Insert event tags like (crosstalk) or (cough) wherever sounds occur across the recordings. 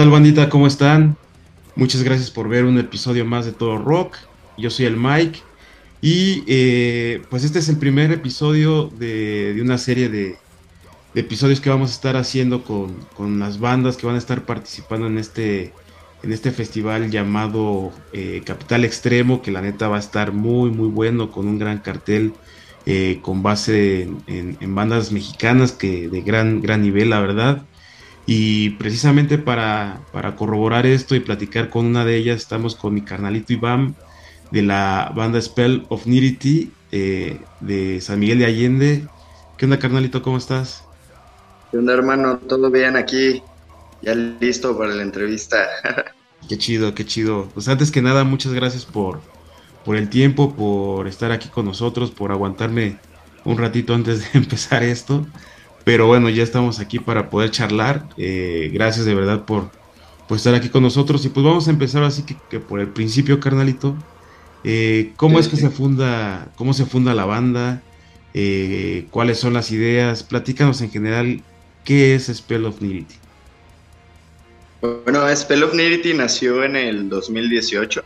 tal bandita? ¿Cómo están? Muchas gracias por ver un episodio más de Todo Rock. Yo soy el Mike y eh, pues este es el primer episodio de, una serie de, episodios que vamos a estar haciendo con, las bandas que van a estar participando en este, en este festival llamado eh, Capital Extremo, que la neta va a estar muy muy bueno con un gran cartel eh, con base en, en, bandas mexicanas que de gran, gran nivel, la verdad. Y precisamente para, para, corroborar esto y platicar con una de ellas, estamos con mi carnalito Iván de la banda Spell of Nirity eh, de San Miguel de Allende. ¿Qué onda, carnalito? ¿Cómo estás? ¿Qué onda, hermano? ¿Todo bien aquí? Ya listo para la entrevista. (laughs) qué chido, qué chido. Pues antes que nada, muchas gracias por, por el tiempo, por estar aquí con nosotros, por aguantarme un ratito antes de (laughs) empezar esto. Pero bueno, ya estamos aquí para poder charlar. Eh, gracias de verdad por, estar aquí con nosotros. Y pues vamos a empezar así que, por el principio, carnalito. Eh, ¿Cómo es que se funda, cómo se funda la banda? Eh, ¿Cuáles son las ideas? Platícanos en general qué es Spell of Nirity. Bueno, Spell of Nirity nació en el 2018.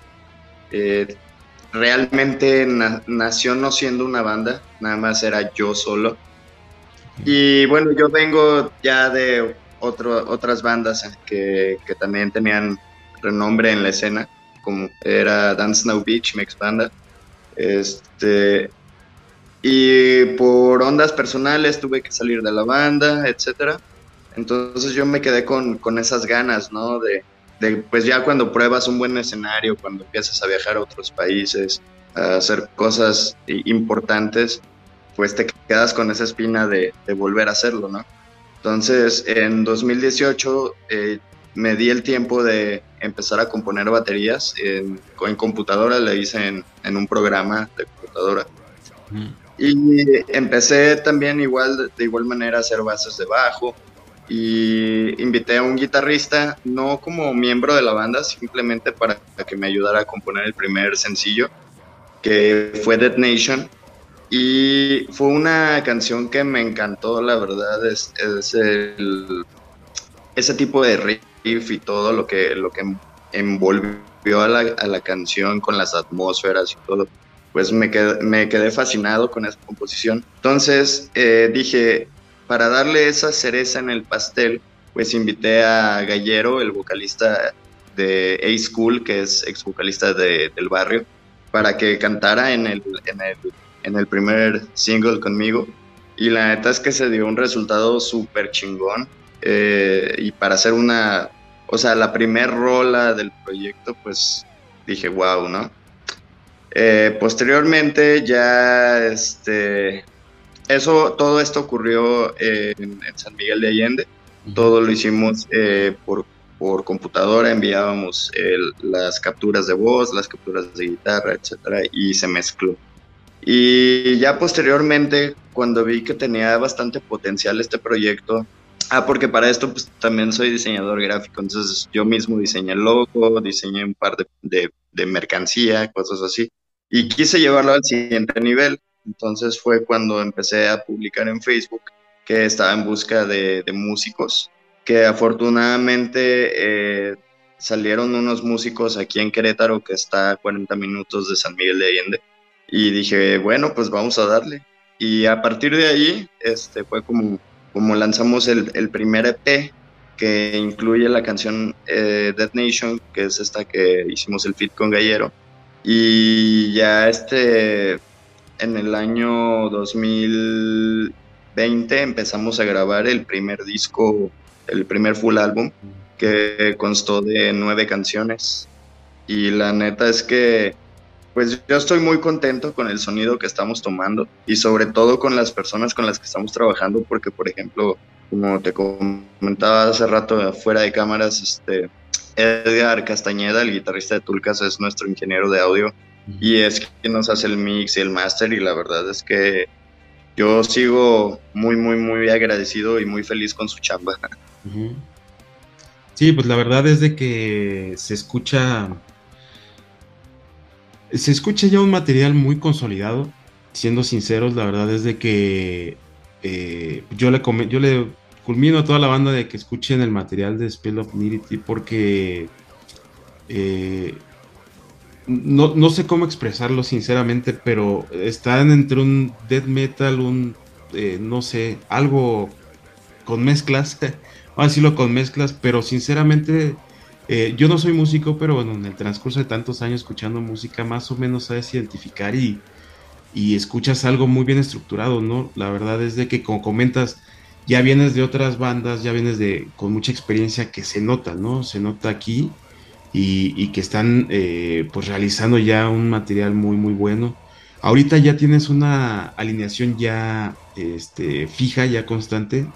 realmente nació no siendo una banda, nada más era yo solo. Y bueno, yo vengo ya de otro, otras bandas que, que, también tenían renombre en la escena, como era Dance Now Beach, mi ex banda. Este, y por ondas personales tuve que salir de la banda, etcétera. Entonces yo me quedé con, con esas ganas, ¿no? De, de, pues ya cuando pruebas un buen escenario, cuando empiezas a viajar a otros países, a hacer cosas importantes, pues te quedas con esa espina de, volver a hacerlo, ¿no? Entonces, en 2018 eh, me di el tiempo de empezar a componer baterías en, computadora, le hice en, un programa de computadora. Y empecé también igual, de igual manera a hacer bases de bajo y invité a un guitarrista, no como miembro de la banda, simplemente para que me ayudara a componer el primer sencillo, que fue Dead Nation, y fue una canción que me encantó, la verdad, es, ese tipo de riff y todo lo que, lo que envolvió a la, canción con las atmósferas y todo, pues me quedé, me quedé fascinado con esa composición. Entonces eh, dije, para darle esa cereza en el pastel, pues invité a Gallero, el vocalista de A-School, que es ex vocalista de, del barrio, para que cantara en el, en el en el primer single conmigo. Y la neta es que se dio un resultado súper chingón. Eh, y para hacer una, o sea, la primer rola del proyecto, pues dije, wow, ¿no? Eh, posteriormente ya, este, eso, todo esto ocurrió en, San Miguel de Allende. Todo lo hicimos eh, por, por, computadora, enviábamos las capturas de voz, las capturas de guitarra, etcétera, y se mezcló. Y ya posteriormente, cuando vi que tenía bastante potencial este proyecto, ah, porque para esto pues, también soy diseñador gráfico, entonces yo mismo diseñé el logo, diseñé un par de, de, mercancía, cosas así, y quise llevarlo al siguiente nivel. Entonces fue cuando empecé a publicar en Facebook que estaba en busca de, de músicos, que afortunadamente eh, salieron unos músicos aquí en Querétaro, que está a 40 minutos de San Miguel de Allende y dije, bueno, pues vamos a darle. Y a partir de ahí este, fue como, como lanzamos el, el primer EP que incluye la canción eh, Dead Nation, que es esta que hicimos el fit con Gallero. Y ya este, en el año 2020 empezamos a grabar el primer disco, el primer full álbum, que constó de nueve canciones. Y la neta es que pues yo estoy muy contento con el sonido que estamos tomando y sobre todo con las personas con las que estamos trabajando porque por ejemplo como te comentaba hace rato fuera de cámaras este Edgar Castañeda el guitarrista de Tulcas es nuestro ingeniero de audio y es quien nos hace el mix y el master y la verdad es que yo sigo muy muy muy agradecido y muy feliz con su chamba. Sí, pues la verdad es de que se escucha se escucha ya un material muy consolidado. Siendo sinceros, la verdad es que eh, yo, le yo le culmino a toda la banda de que escuchen el material de Spell of Nudity porque eh, no, no, sé cómo expresarlo sinceramente, pero están entre un death metal, un, eh, no sé, algo con mezclas, (laughs) vamos a decirlo con mezclas, pero sinceramente eh, yo no soy músico, pero bueno, en el transcurso de tantos años escuchando música, más o menos sabes identificar y, y escuchas algo muy bien estructurado, ¿no? La verdad es de que como comentas, ya vienes de otras bandas, ya vienes de con mucha experiencia que se nota, ¿no? Se nota aquí y, que están eh, pues realizando ya un material muy muy bueno. Ahorita ya tienes una alineación ya este, fija, ya constante.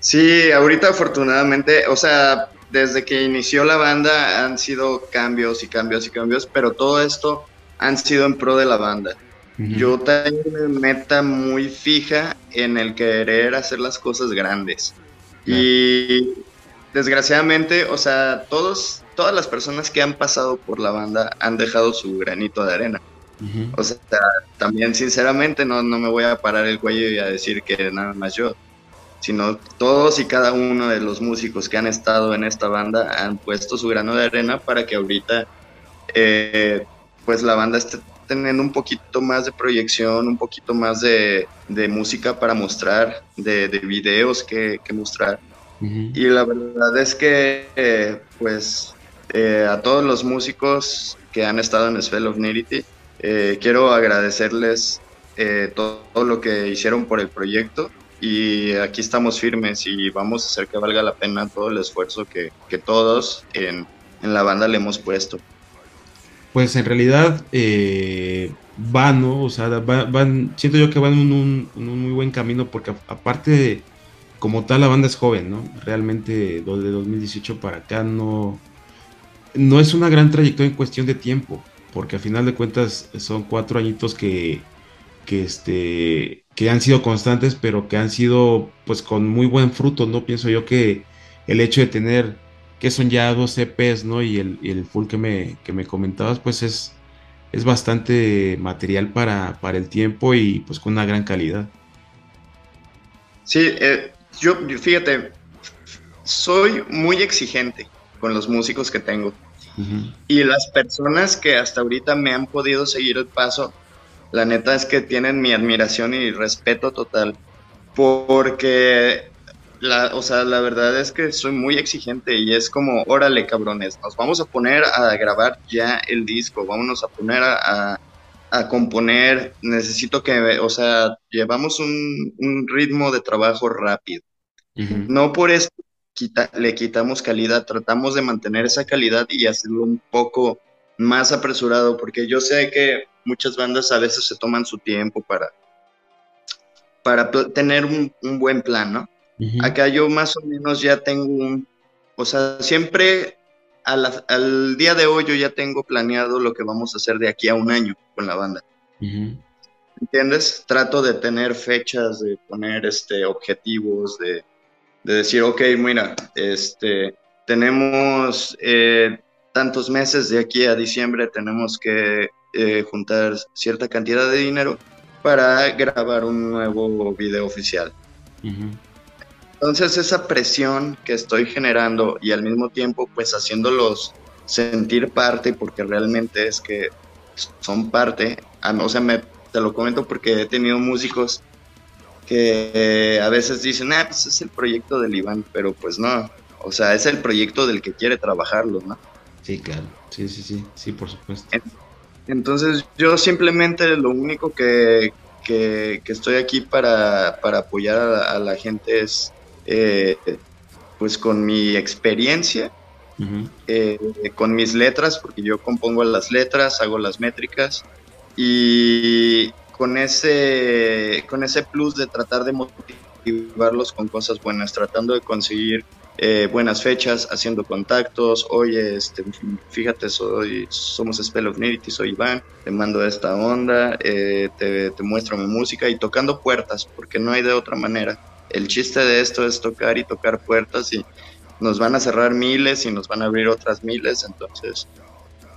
Sí, ahorita afortunadamente, o sea, desde que inició la banda han sido cambios y cambios y cambios, pero todo esto han sido en pro de la banda. Yo tengo una meta muy fija en el querer hacer las cosas grandes. Y desgraciadamente, o sea, todos, todas las personas que han pasado por la banda han dejado su granito de arena. O sea, también sinceramente no, no me voy a parar el cuello y a decir que nada más yo, sino todos y cada uno de los músicos que han estado en esta banda han puesto su grano de arena para que ahorita eh, pues la banda esté teniendo un poquito más de proyección, un poquito más de, música para mostrar, de, videos que mostrar. Y la verdad es que, eh, pues, eh, a todos los músicos que han estado en Spell of Nudity, eh, quiero agradecerles todo, lo que hicieron por el proyecto y aquí estamos firmes y vamos a hacer que valga la pena todo el esfuerzo que, que todos en, en, la banda le hemos puesto. Pues en realidad van, ¿no? O sea, van, siento yo que van en un, un muy buen camino porque aparte como tal la banda es joven, ¿no? Realmente de 2018 para acá no, no es una gran trayectoria en cuestión de tiempo, porque a final de cuentas son cuatro añitos que, que, este, que han sido constantes, pero que han sido pues con muy buen fruto, ¿no? Pienso yo que el hecho de tener, que son ya dos EPs, ¿no? Y el, el full que me, que me comentabas, pues es, es bastante material para, para el tiempo y pues con una gran calidad. Sí, eh, yo, fíjate, soy muy exigente con los músicos que tengo. Y las personas que hasta ahorita me han podido seguir el paso, la neta es que tienen mi admiración y respeto total. Porque, la, o sea, la verdad es que soy muy exigente y es como, órale, cabrones, nos vamos a poner a grabar ya el disco, vámonos a poner a a componer, necesito que, o sea, llevamos un, ritmo de trabajo rápido. No por eso le quitamos calidad, tratamos de mantener esa calidad y hacerlo un poco más apresurado, porque yo sé que muchas bandas a veces se toman su tiempo para, para tener un, buen plan, ¿no? Acá yo más o menos ya tengo un, o sea, siempre al día de hoy yo ya tengo planeado lo que vamos a hacer de aquí a un año con la banda. ¿Entiendes? Trato de tener fechas, de poner este, objetivos, de, decir, ok, mira, este, tenemos eh, tantos meses de aquí a diciembre, tenemos que eh, juntar cierta cantidad de dinero para grabar un nuevo video oficial. Entonces esa presión que estoy generando y al mismo tiempo pues haciéndolos sentir parte porque realmente es que son parte, o sea, me, te lo comento porque he tenido músicos que a veces dicen, ah, pues es el proyecto del Iván, pero pues no, o sea, es el proyecto del que quiere trabajarlo, ¿no? Sí, claro, sí, sí, sí, sí, por supuesto. Entonces yo simplemente lo único que, que, estoy aquí para, para apoyar a la gente es eh, pues con mi experiencia, eh, con mis letras, porque yo compongo las letras, hago las métricas y con ese, con ese plus de tratar de motivarlos con cosas buenas, tratando de conseguir eh, buenas fechas, haciendo contactos, oye, este, fíjate, soy, somos Spell of Nudity, soy Iván, te mando esta onda, te, te muestro mi música y tocando puertas, porque no hay de otra manera el chiste de esto es tocar y tocar puertas y nos van a cerrar miles y nos van a abrir otras miles, entonces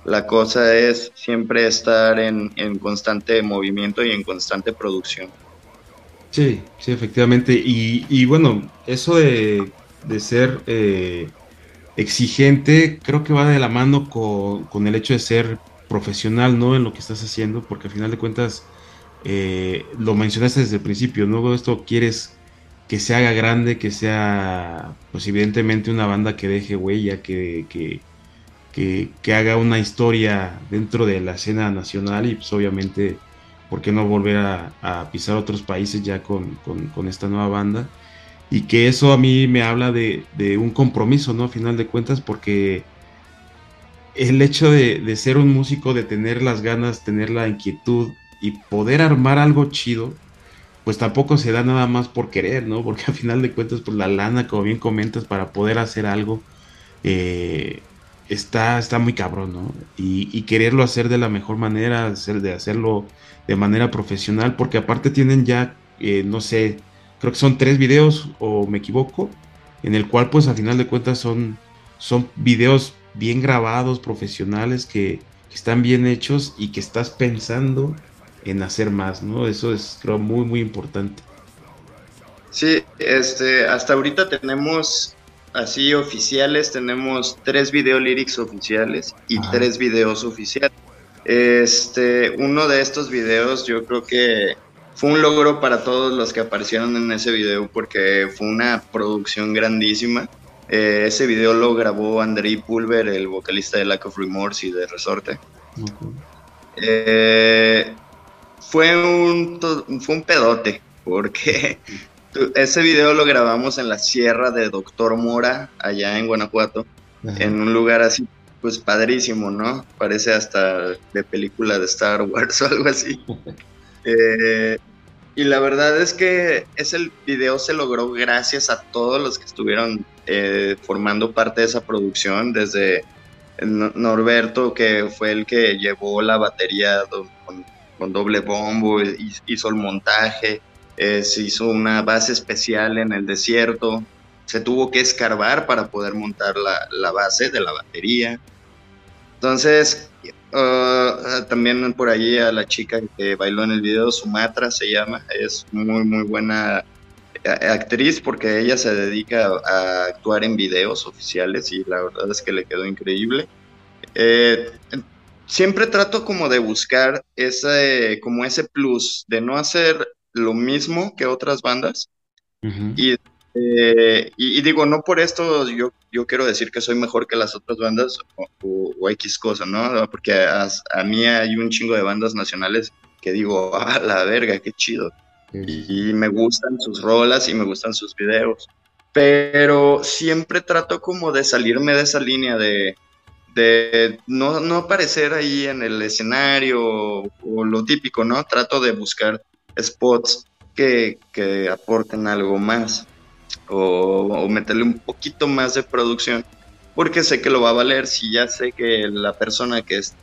la cosa es siempre estar en, constante movimiento y en constante producción. Sí, sí, efectivamente. Y, bueno, eso de, ser eh, exigente creo que va de la mano con, el hecho de ser profesional, ¿no? En lo que estás haciendo, porque al final de cuentas, eh, lo mencionaste desde el principio, ¿no? Esto quieres que se haga grande, que sea, pues evidentemente una banda que deje huella, que, que, que, haga una historia dentro de la escena nacional y pues obviamente ¿por qué no volver a, pisar otros países ya con, esta nueva banda? Y que eso a mí me habla de, un compromiso, ¿no? A final de cuentas, porque el hecho de, ser un músico, de tener las ganas, tener la inquietud y poder armar algo chido, pues tampoco se da nada más por querer, ¿no? Porque a final de cuentas, pues la lana, como bien comentas, para poder hacer algo, eh, está, está muy cabrón, ¿no? Y, quererlo hacer de la mejor manera, hacer, de hacerlo de manera profesional, porque aparte tienen ya, eh, no sé, creo que son tres videos o me equivoco, en el cual pues al final de cuentas son, son videos bien grabados, profesionales, que, están bien hechos y que estás pensando en hacer más, ¿no? Eso es creo muy, muy importante. Sí, este, hasta ahorita tenemos así oficiales, tenemos tres video lyrics oficiales y tres videos oficiales. Este, uno de estos videos yo creo que fue un logro para todos los que aparecieron en ese video porque fue una producción grandísima. Eh, ese video lo grabó Andrei Pulver, el vocalista de Lack of Remorse y de Resorte. Eh, fue, un, fue un pedote porque (laughs) ese video lo grabamos en la sierra de Doctor Mora, allá en Guanajuato, en un lugar así pues padrísimo, ¿no? Parece hasta de película de Star Wars (laughs) o algo así. Eh, y la verdad es que ese video se logró gracias a todos los que estuvieron eh, formando parte de esa producción, desde Norberto, que fue el que llevó la batería con, doble bombo, hizo el montaje, eh, se hizo una base especial en el desierto, se tuvo que escarbar para poder montar la, la base de la batería. Entonces, uh, también por allí a la chica que bailó en el video, Sumatra se llama, es muy, muy buena eh, actriz porque ella se dedica a actuar en videos oficiales y la verdad es que le quedó increíble. Eh, siempre trato como de buscar ese, como ese plus de no hacer lo mismo que otras bandas y eh, y, digo, no por esto yo, yo quiero decir que soy mejor que las otras bandas o, X cosa, ¿no? Porque a, mí hay un chingo de bandas nacionales que digo, (laughs) ah, la verga, qué chido. Y, me gustan sus rolas y me gustan sus videos. Pero siempre trato como de salirme de esa línea de, de no, no aparecer ahí en el escenario o, lo típico, ¿no? Trato de buscar spots que, que aporten algo más o, meterle un poquito más de producción porque sé que lo va a valer si ya sé que la persona que está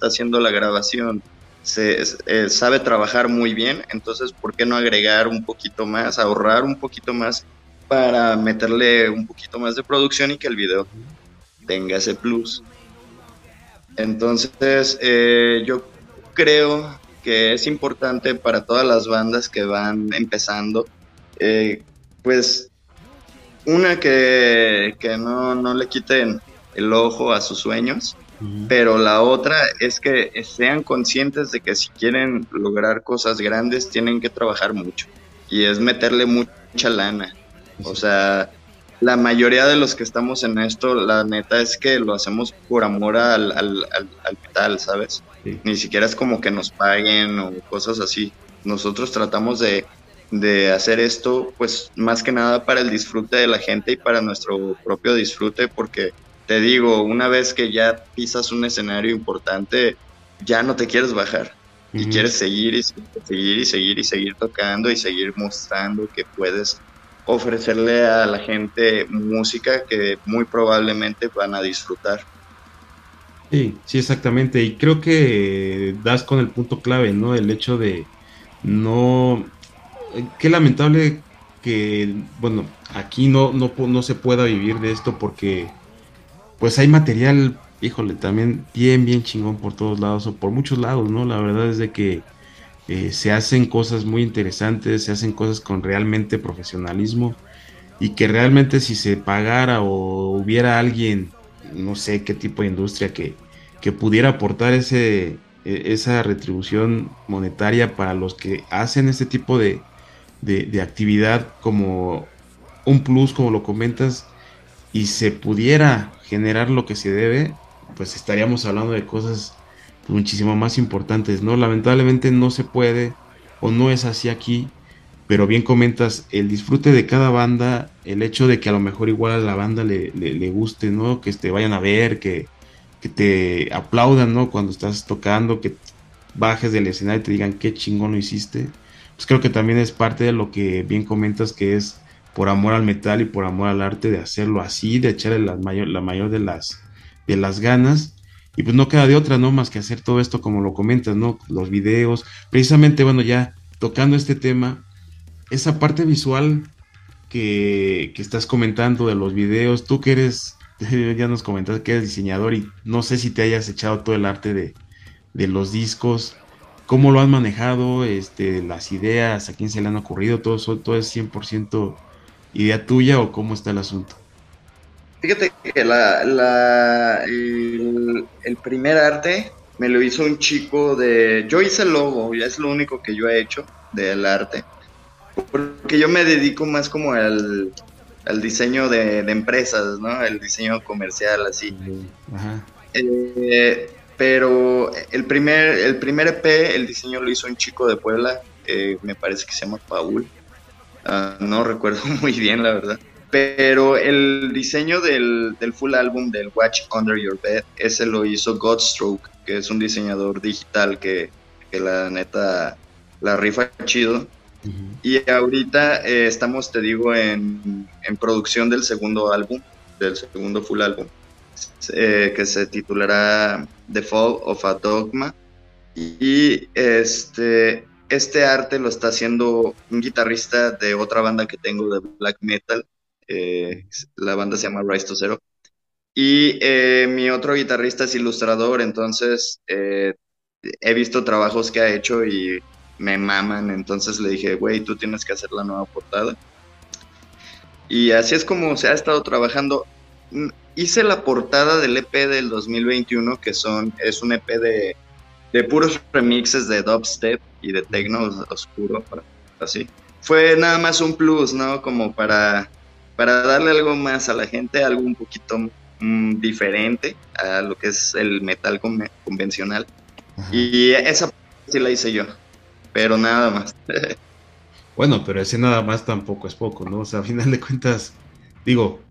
haciendo la grabación se, eh, sabe trabajar muy bien, entonces ¿por qué no agregar un poquito más, ahorrar un poquito más para meterle un poquito más de producción y que el video tenga ese plus? Entonces eh, yo creo que es importante para todas las bandas que van empezando, eh, pues una que, no, no, le quiten el ojo a sus sueños, pero la otra es que sean conscientes de que si quieren lograr cosas grandes tienen que trabajar mucho y es meterle mucha lana. O sea, la mayoría de los que estamos en esto, la neta es que lo hacemos por amor al, al, al, ¿sabes? Ni siquiera es como que nos paguen o cosas así. Nosotros tratamos de de hacer esto, pues más que nada para el disfrute de la gente y para nuestro propio disfrute, porque te digo, una vez que ya pisas un escenario importante, ya no te quieres bajar y quieres seguir y seguir y seguir y seguir tocando y seguir mostrando que puedes ofrecerle a la gente música que muy probablemente van a disfrutar. Sí, sí, exactamente. Y creo que das con el punto clave, ¿no? El hecho de no qué lamentable que, bueno, aquí no, no, no se pueda vivir de esto porque pues hay material, híjole, también bien, bien chingón por todos lados o por muchos lados, ¿no? La verdad es de que eh, se hacen cosas muy interesantes, se hacen cosas con realmente profesionalismo y que realmente si se pagara o hubiera alguien, no sé qué tipo de industria que, que pudiera aportar ese, e, esa retribución monetaria para los que hacen este tipo de, de, actividad como un plus, como lo comentas, y se pudiera generar lo que se debe, pues estaríamos hablando de cosas muchísimo más importantes, ¿no? Lamentablemente no se puede o no es así aquí, pero bien comentas, el disfrute de cada banda, el hecho de que a lo mejor igual a la banda le, le, guste, ¿no? Que te vayan a ver, que, que, te aplaudan, ¿no? Cuando estás tocando, que bajes del escenario y te digan qué chingón lo hiciste pues creo que también es parte de lo que bien comentas que es por amor al metal y por amor al arte de hacerlo así, de echarle la mayor, la mayor de las de las ganas y pues no queda de otra, ¿no? Más que hacer todo esto como lo comentas, ¿no? Los videos, precisamente, bueno, ya tocando este tema, esa parte visual que, que estás comentando de los videos, tú que eres, (laughs) ya nos comentaste que eres diseñador y no sé si te hayas echado todo el arte de, de los discos, cómo lo han manejado, este, las ideas, a quién se le han ocurrido, todo, todo es 100% idea tuya o cómo está el asunto. Fíjate que la, el, primer arte me lo hizo un chico de... Yo hice el logo, ya es lo único que yo he hecho del arte. Porque yo me dedico más como al, al diseño de, empresas, ¿no? El diseño comercial, así. Ajá. Eh, pero el primer, el primer EP, el diseño lo hizo un chico de Puebla, eh, me parece que se llama Paul. Ah, no recuerdo (laughs) muy bien, la verdad. Pero el diseño del, del, full álbum del Watch Under Your Bed, ese lo hizo Godstroke, que es un diseñador digital que, que la neta la rifa chido. Y ahorita eh, estamos, te digo, en, en producción del segundo álbum, del segundo full álbum. Eh, que se titulará The Fall of a Dogma. Y este, este arte lo está haciendo un guitarrista de otra banda que tengo de black metal. Eh, la banda se llama Rise to Zero. Y eh, mi otro guitarrista es ilustrador, entonces he visto trabajos que ha hecho y me maman. Entonces le dije, güey, tú tienes que hacer la nueva portada. Y así es como se ha estado trabajando hice la portada del EP del 2021, que son, es un EP de, de puros remixes de dubstep y de techno oscuro, así. Fue nada más un plus, ¿no? Como para, para darle algo más a la gente, algo un poquito mm, diferente a lo que es el metal convencional. Y esa sí la hice yo, pero nada más. (laughs) bueno, pero ese nada más tampoco es poco, ¿no? O sea, a final de cuentas, digo,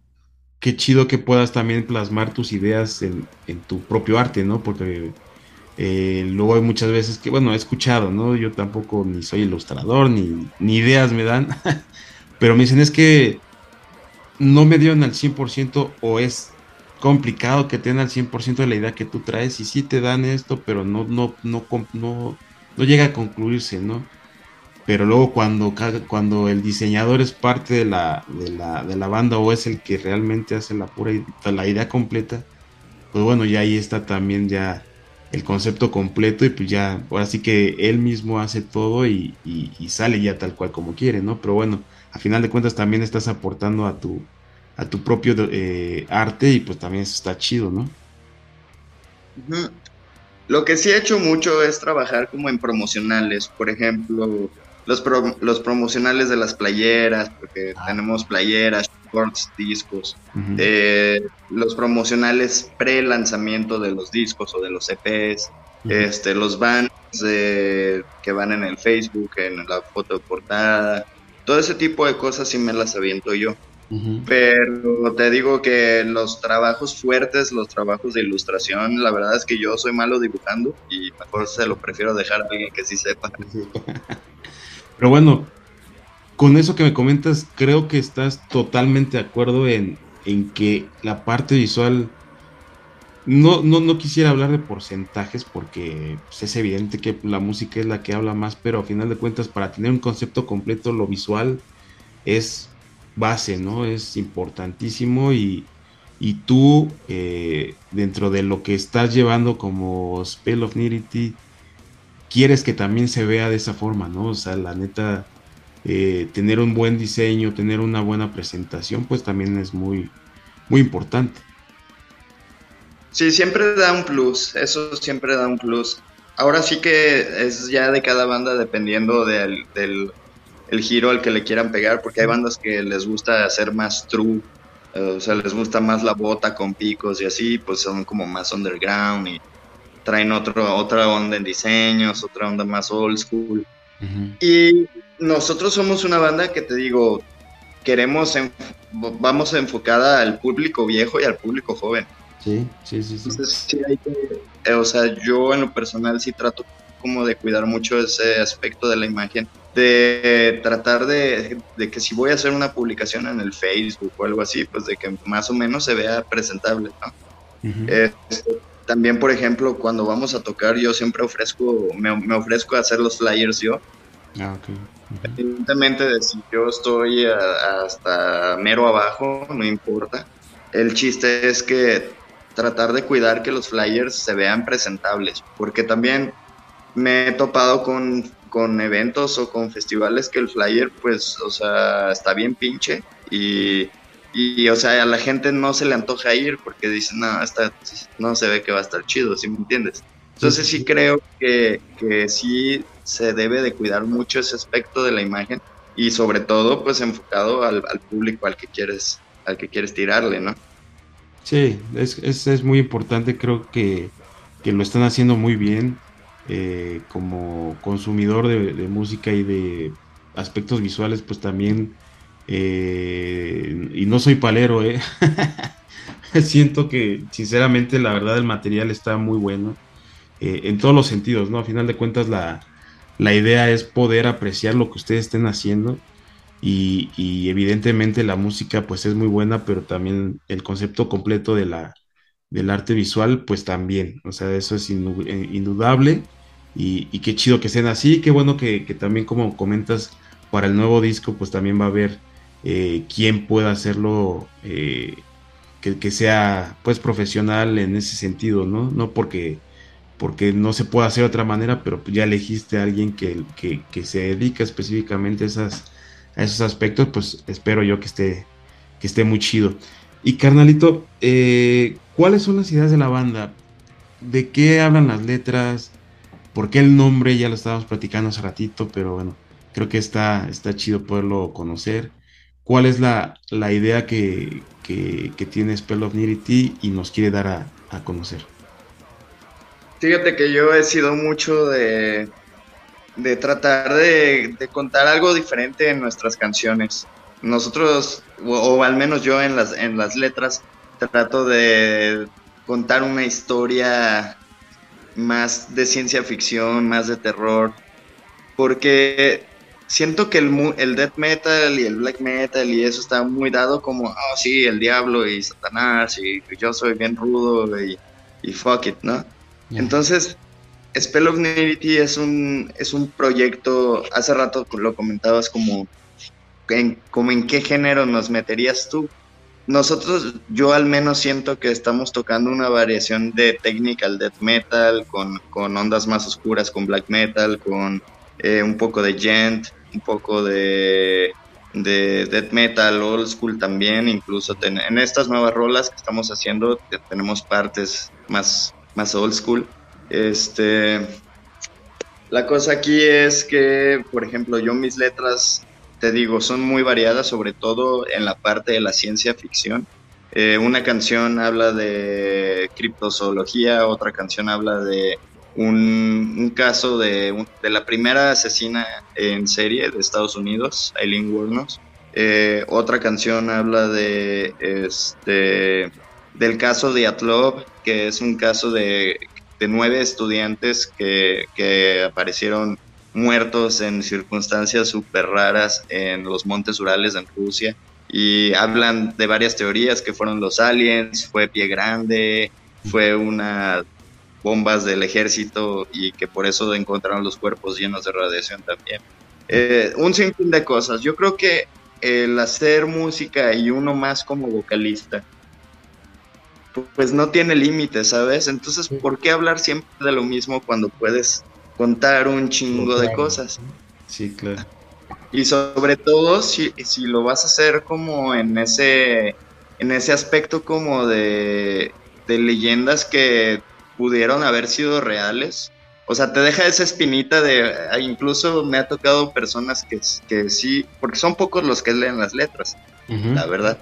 qué chido que puedas también plasmar tus ideas en, tu propio arte, ¿no? Porque eh, luego hay muchas veces que, bueno, he escuchado, ¿no? Yo tampoco ni soy ilustrador, ni, ni ideas me dan, (laughs) pero me dicen es que no me dieron al 100% o es complicado que tengan al 100% de la idea que tú traes y sí te dan esto, pero no, no, no, no, no llega a concluirse, ¿no? Pero luego cuando, cuando el diseñador es parte de la, de la, de la banda o es el que realmente hace la pura la idea completa, pues bueno, ya ahí está también ya el concepto completo y pues ya, ahora sí que él mismo hace todo y, sale ya tal cual como quiere, ¿no? Pero bueno, a final de cuentas también estás aportando a tu, a tu propio eh, arte y pues también eso está chido, ¿no? Lo que sí he hecho mucho es trabajar como en promocionales, por ejemplo, los, los promocionales de las playeras, porque ah. tenemos playeras, shorts, discos, eh, los promocionales pre-lanzamiento de los discos o de los EPs, este, los bands que van en el Facebook, en la foto de portada, todo ese tipo de cosas sí me las aviento yo. Pero te digo que los trabajos fuertes, los trabajos de ilustración, la verdad es que yo soy malo dibujando y mejor se lo prefiero dejar a alguien que sí sepa. (laughs) Pero bueno, con eso que me comentas, creo que estás totalmente de acuerdo en, que la parte visual, no, no, no quisiera hablar de porcentajes porque pues, es evidente que la música es la que habla más, pero a final de cuentas para tener un concepto completo, lo visual es base, ¿no? Es importantísimo y, y tú, eh, dentro de lo que estás llevando como Spell of Nirity, quieres que también se vea de esa forma, ¿no? O sea, la neta, eh, tener un buen diseño, tener una buena presentación, pues también es muy, muy importante. Sí, siempre da un plus, eso siempre da un plus. Ahora sí que es ya de cada banda dependiendo del, del el giro al que le quieran pegar, porque hay bandas que les gusta hacer más true, eh, o sea, les gusta más la bota con picos y así, pues son como más underground y traen otro, otra onda en diseños, otra onda más old school. Y nosotros somos una banda que te digo, queremos, vamos enfocada al público viejo y al público joven. Sí, sí, sí. sí. Eh, o sea, yo en lo personal sí trato como de cuidar mucho ese aspecto de la imagen, de tratar de, que si voy a hacer una publicación en el Facebook o algo así, pues de que más o menos se vea presentable, este, también, por ejemplo, cuando vamos a tocar, yo siempre ofrezco, me, me ofrezco a hacer los flyers yo. Ah, okay. Evidentemente, de si yo estoy hasta mero abajo, no importa. El chiste es que tratar de cuidar que los flyers se vean presentables, porque también me he topado con, con eventos o con festivales que el flyer, pues, o sea, está bien pinche y, y, o sea, a la gente no se le antoja ir porque dicen, no, está, no se ve que va a estar chido, ¿sí me entiendes? Entonces sí creo que, que sí se debe de cuidar mucho ese aspecto de la imagen y sobre todo pues enfocado al, al público al que quieres al que quieres tirarle, ¿no? Sí, es, es, muy importante, creo que, lo están haciendo muy bien eh, como consumidor de, música y de aspectos visuales, pues también, eh, y no soy palero, ¿eh? (laughs) siento que sinceramente la verdad el material está muy bueno eh, en todos los sentidos, ¿no? A final de cuentas la, la idea es poder apreciar lo que ustedes estén haciendo y, evidentemente la música pues es muy buena, pero también el concepto completo de la, del arte visual pues también, o sea, eso es eh, indudable y, qué chido que sean así, qué bueno que, también como comentas para el nuevo disco pues también va a haber eh, quien pueda hacerlo eh, que, sea pues profesional en ese sentido, ¿no? No porque porque no se puede hacer de otra manera, pero ya elegiste a alguien que, que, se dedica específicamente a esos aspectos, pues espero yo que esté, que esté muy chido. Y carnalito, eh, ¿cuáles son las ideas de la banda? ¿De qué hablan las letras? ¿Por qué el nombre? Ya lo estábamos platicando hace ratito, pero bueno, creo que está, está chido poderlo conocer. ¿Cuál es la, idea que, tiene Spell of Nirity y nos quiere dar a, a conocer? Fíjate que yo he sido mucho de, de tratar de, contar algo diferente en nuestras canciones. Nosotros, o, al menos yo en las, en las letras, trato de contar una historia más de ciencia ficción, más de terror, porque siento que el, el death metal y el black metal y eso está muy dado como, oh sí, el diablo y Satanás y yo soy bien rudo y, y fuck it, ¿no? Entonces, Spell of Nudity es un, es un proyecto, hace rato lo comentabas como en, como en qué género nos meterías tú. Nosotros, yo al menos siento que estamos tocando una variación de technical death metal con, ondas más oscuras, con black metal, con eh, un poco de gent, un poco de, de death metal, old school también, incluso en estas nuevas rolas que estamos haciendo tenemos partes más, más old school. Este, la cosa aquí es que, por ejemplo, yo mis letras, te digo, son muy variadas, sobre todo en la parte de la ciencia ficción. Eh, una canción habla de criptozoología, otra canción habla de un, caso de, de, la primera asesina en serie de Estados Unidos, Eileen Wuornos. Eh, otra canción habla de este del caso de Atlov, que es un caso de de nueve estudiantes que, que aparecieron muertos en circunstancias súper raras en los montes Urales en Rusia y hablan de varias teorías que fueron los aliens, fue pie grande, fue una bombas del ejército y que por eso encontraron los cuerpos llenos de radiación también. Eh, un sinfín de cosas. Yo creo que el hacer música y uno más como vocalista pues no tiene límites, ¿sabes? Entonces, ¿por qué hablar siempre de lo mismo cuando puedes contar un chingo de cosas. Sí, claro. Y sobre todo si, si lo vas a hacer como en ese, en ese aspecto como de, de leyendas que pudieron haber sido reales. O sea, te deja esa espinita de, ah, incluso me ha tocado personas que, que sí, porque son pocos los que leen las letras, la verdad.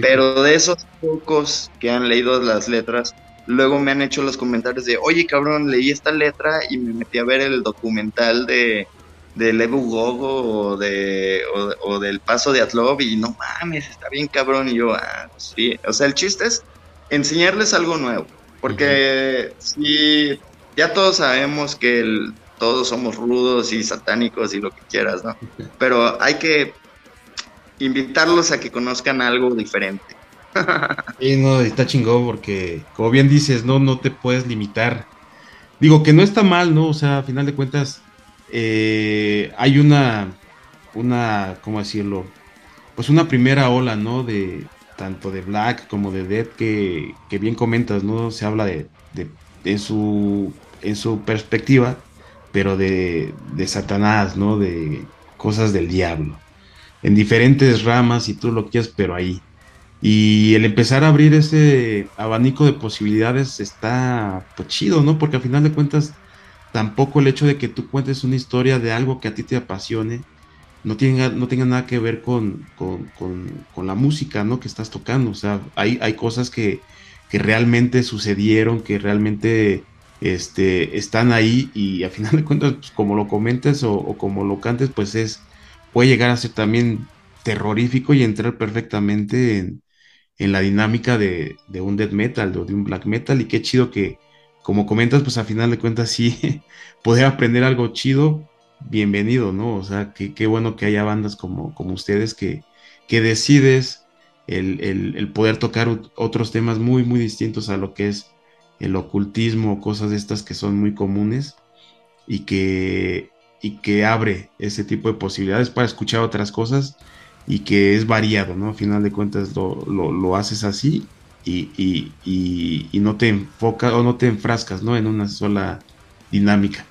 Pero de esos pocos que han leído las letras, luego me han hecho los comentarios de, oye cabrón, leí esta letra y me metí a ver el documental de, de Lebu Gogo o, de, o, del paso de Atlov y no mames, está bien cabrón. Y yo, ah, pues sí. O sea, el chiste es enseñarles algo nuevo. Porque si ya todos sabemos que todos somos rudos y satánicos y lo que quieras, ¿no? Pero hay que invitarlos a que conozcan algo diferente. (laughs) Y no, está chingón porque, como bien dices, no, no te puedes limitar. Digo que no está mal, ¿no? O sea, a final de cuentas, eh, hay una, una, ¿cómo decirlo? Pues una primera ola, ¿no? De tanto de Black como de Dead que, que bien comentas, ¿no? Se habla de, de, su, en su perspectiva, pero de, de Satanás, ¿no? De cosas del diablo. En diferentes ramas y tú lo quieras, pero ahí. Y el empezar a abrir ese abanico de posibilidades está pues chido, ¿no? Porque al final de cuentas tampoco el hecho de que tú cuentes una historia de algo que a ti te apasione no tenga, no nada que ver con, con, la música ¿no? que estás tocando. O sea, hay, hay cosas que, que realmente sucedieron, que realmente este, están ahí y a final de cuentas, pues, como lo comentes o, como lo cantes, pues es, puede llegar a ser también terrorífico y entrar perfectamente en, en la dinámica de, de, un death metal o de un black metal y qué chido que, como comentas, pues a final de cuentas sí, (laughs) poder aprender algo chido, bienvenido, ¿no? O sea, qué bueno que haya bandas como, como ustedes que, que decides el, poder tocar otros temas muy, muy distintos a lo que es el ocultismo, cosas de estas que son muy comunes y que, y que abre ese tipo de posibilidades para escuchar otras cosas y que es variado, ¿no? A final de cuentas lo, lo haces así y, no te enfocas o no te enfrascas ¿no? en una sola dinámica.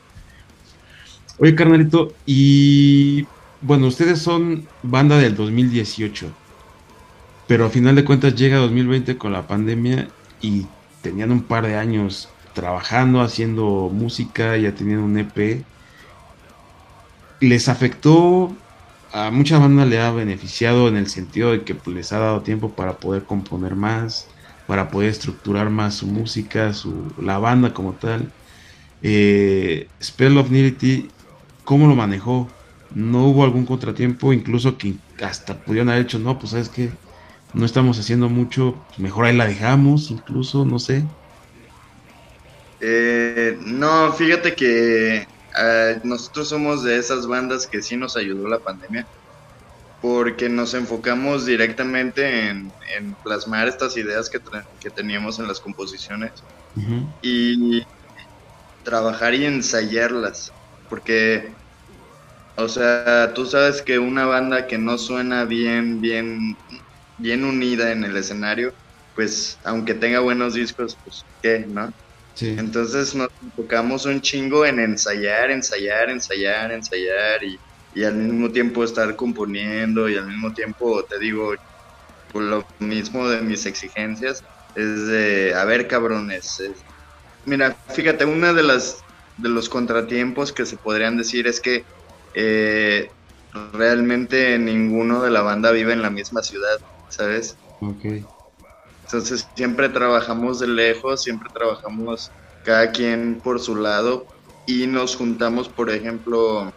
Oye, carnalito, y bueno, ustedes son banda del 2018, pero a final de cuentas llega 2020 con la pandemia y tenían un par de años trabajando, haciendo música, ya tenían un EP. ¿Les afectó? A mucha banda le ha beneficiado en el sentido de que pues, les ha dado tiempo para poder componer más, para poder estructurar más su música, su, la banda como tal. Eh, Spell of Nirity, ¿cómo lo manejó? ¿No hubo algún contratiempo? Incluso que hasta pudieron haber hecho, no, pues sabes que no estamos haciendo mucho, pues, mejor ahí la dejamos, incluso, no sé. Eh, no, fíjate que eh, nosotros somos de esas bandas que sí nos ayudó la pandemia porque nos enfocamos directamente en, plasmar estas ideas que, que, teníamos en las composiciones y trabajar y ensayarlas, porque, o sea, tú sabes que una banda que no suena bien, bien, bien unida en el escenario, pues aunque tenga buenos discos, pues qué, ¿no? Entonces nos enfocamos un chingo en ensayar, ensayar, ensayar, ensayar y y al mismo tiempo estar componiendo y al mismo tiempo, te digo, por lo mismo de mis exigencias, es de, a ver, cabrones, mira, fíjate, una de las de los contratiempos que se podrían decir es que eh, realmente ninguno de la banda vive en la misma ciudad, ¿sabes? Ok. Entonces siempre trabajamos de lejos, siempre trabajamos cada quien por su lado y nos juntamos, por ejemplo,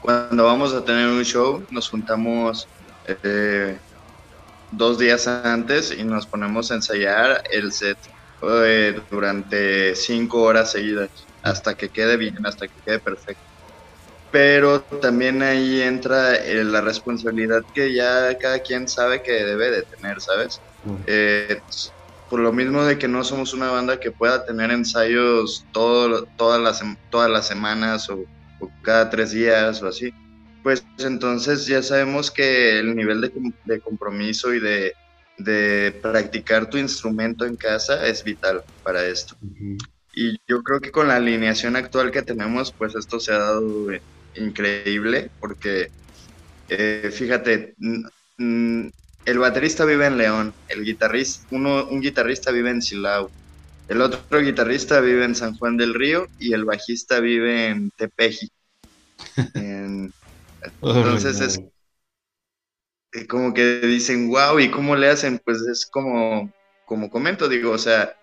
cuando vamos a tener un show, nos juntamos eh, dos días antes y nos ponemos a ensayar el set eh, durante cinco horas seguidas hasta que quede bien, hasta que quede perfecto. Pero también ahí entra eh, la responsabilidad que ya cada quien sabe que debe de tener, ¿sabes? por lo mismo de que no somos una banda que pueda tener ensayos todo, todas, las, todas las semanas o cada tres días o así, pues entonces ya sabemos que el nivel de, compromiso y de, practicar tu instrumento en casa es vital para esto. y yo creo que con la alineación actual que tenemos, pues esto se ha dado increíble, porque eh, fíjate, el baterista vive en León, el guitarrista, uno, un guitarrista vive en Silao, el otro guitarrista vive en San Juan del Río y el bajista vive en Tepeji. (laughs) entonces es como que dicen, wow, ¿y cómo le hacen? Pues es como, como comento, digo, o sea,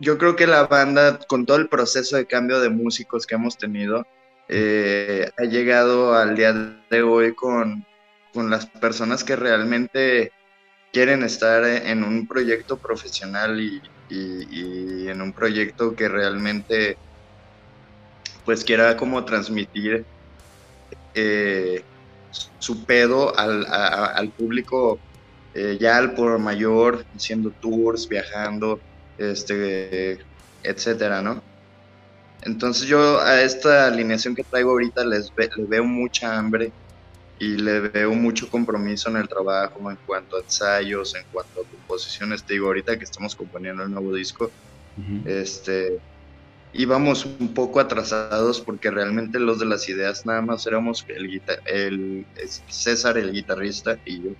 yo creo que la banda, con todo el proceso de cambio de músicos que hemos tenido, eh, ha llegado al día de hoy con, con las personas que realmente quieren estar en un proyecto profesional y, en un proyecto que realmente pues quiera como transmitir eh, su pedo al, público eh, ya al por mayor, haciendo tours, viajando, este, etcétera, ¿no? Entonces yo a esta alineación que traigo ahorita les, les veo mucha hambre y le veo mucho compromiso en el trabajo en cuanto a ensayos, en cuanto a composiciones. Te digo, ahorita que estamos componiendo el nuevo disco, este, íbamos un poco atrasados porque realmente los de las ideas nada más éramos el, el César, el guitarrista, y yo.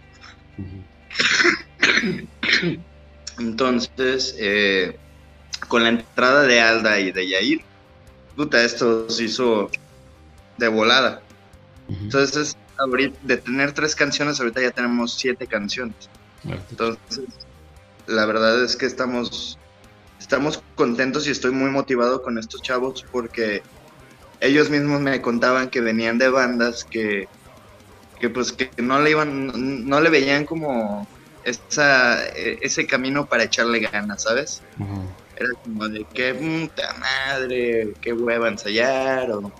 Entonces, eh, con la entrada de Alda y de Yair, puta, esto se hizo de volada. Entonces, de tener tres canciones, ahorita ya tenemos siete canciones. Entonces, la verdad es que estamos, estamos contentos y estoy muy motivado con estos chavos porque ellos mismos me contaban que venían de bandas que, que pues que no le iban, no le veían como esa, ese camino para echarle ganas, ¿sabes? Era como de qué puta madre, qué hueva ensayar o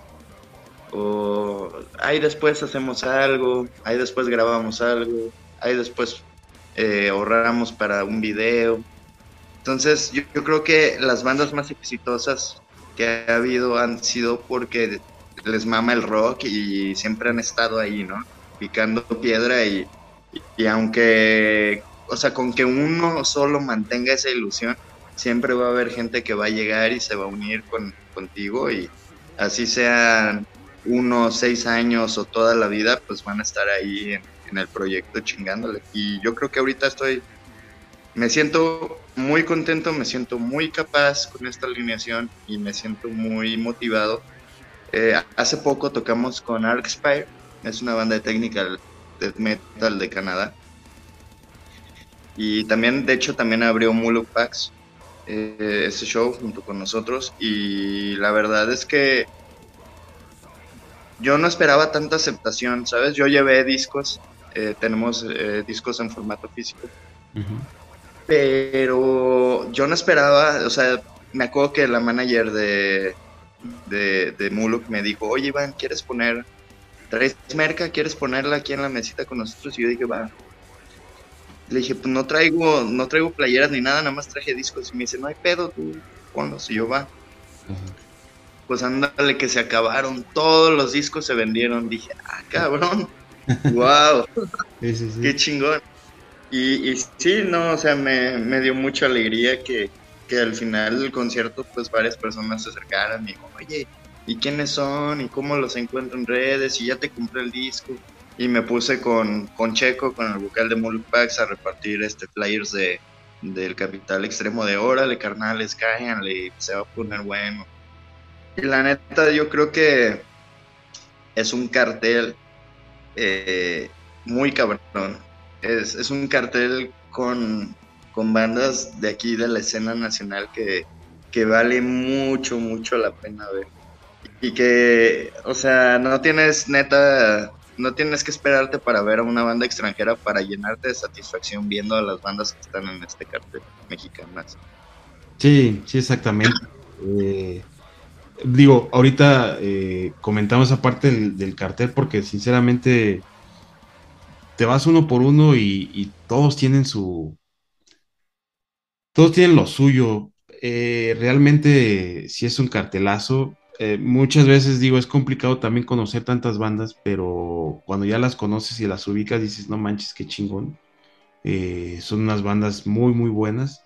o ahí después hacemos algo, ahí después grabamos algo, ahí después eh, ahorramos para un video. Entonces yo, creo que las bandas más exitosas que ha habido han sido porque les mama el rock y siempre han estado ahí, ¿no? Picando piedra y, y, aunque, o sea, con que uno solo mantenga esa ilusión, siempre va a haber gente que va a llegar y se va a unir con, contigo y así sean uno, seis años o toda la vida, pues van a estar ahí en, el proyecto chingándole. Y yo creo que ahorita estoy, me siento muy contento, me siento muy capaz con esta alineación y me siento muy motivado. Eh, hace poco tocamos con Arkspire, es una banda de técnica de metal de Canadá. Y también, de hecho, también abrió Muluk Pax eh, ese show junto con nosotros. Y la verdad es que yo no esperaba tanta aceptación, ¿sabes? Yo llevé discos, eh, tenemos eh, discos en formato físico, pero yo no esperaba, o sea, me acuerdo que la manager de, de, de Muluk me dijo, oye Iván, ¿quieres poner, traes merca, quieres ponerla aquí en la mesita con nosotros? Y yo dije, va. Le dije, pues no traigo, no traigo playeras ni nada, nada más traje discos. Y me dice, no hay pedo, tú ponlos. Y yo, va pues ándale que se acabaron, todos los discos se vendieron. Dije, ah, cabrón, (laughs) wow, qué chingón. Y, y, sí, no, o sea, me, dio mucha alegría que, al final del concierto, pues varias personas se acercaran y dijo, oye, ¿y quiénes son? ¿Y cómo los encuentro en redes? Y ya te compré el disco. Y me puse con, con Checo, con el vocal de Mulpax, a repartir este flyers de, del Capital Extremo de Órale, carnales, cáiganle, se va a poner bueno. Y la neta, yo creo que es un cartel eh, muy cabrón. Es, es un cartel con, con, bandas de aquí de la escena nacional que, que vale mucho, mucho la pena ver. Y que, o sea, no tienes neta, no tienes que esperarte para ver a una banda extranjera para llenarte de satisfacción viendo a las bandas que están en este cartel mexicanas. Sí, sí, exactamente. Eh, digo, ahorita eh, comentamos esa parte del, cartel porque sinceramente te vas uno por uno y, todos tienen su... Todos tienen lo suyo. Eh, realmente, si es un cartelazo, eh, muchas veces digo, es complicado también conocer tantas bandas, pero cuando ya las conoces y las ubicas, dices, no manches, qué chingón. son unas bandas muy, muy buenas.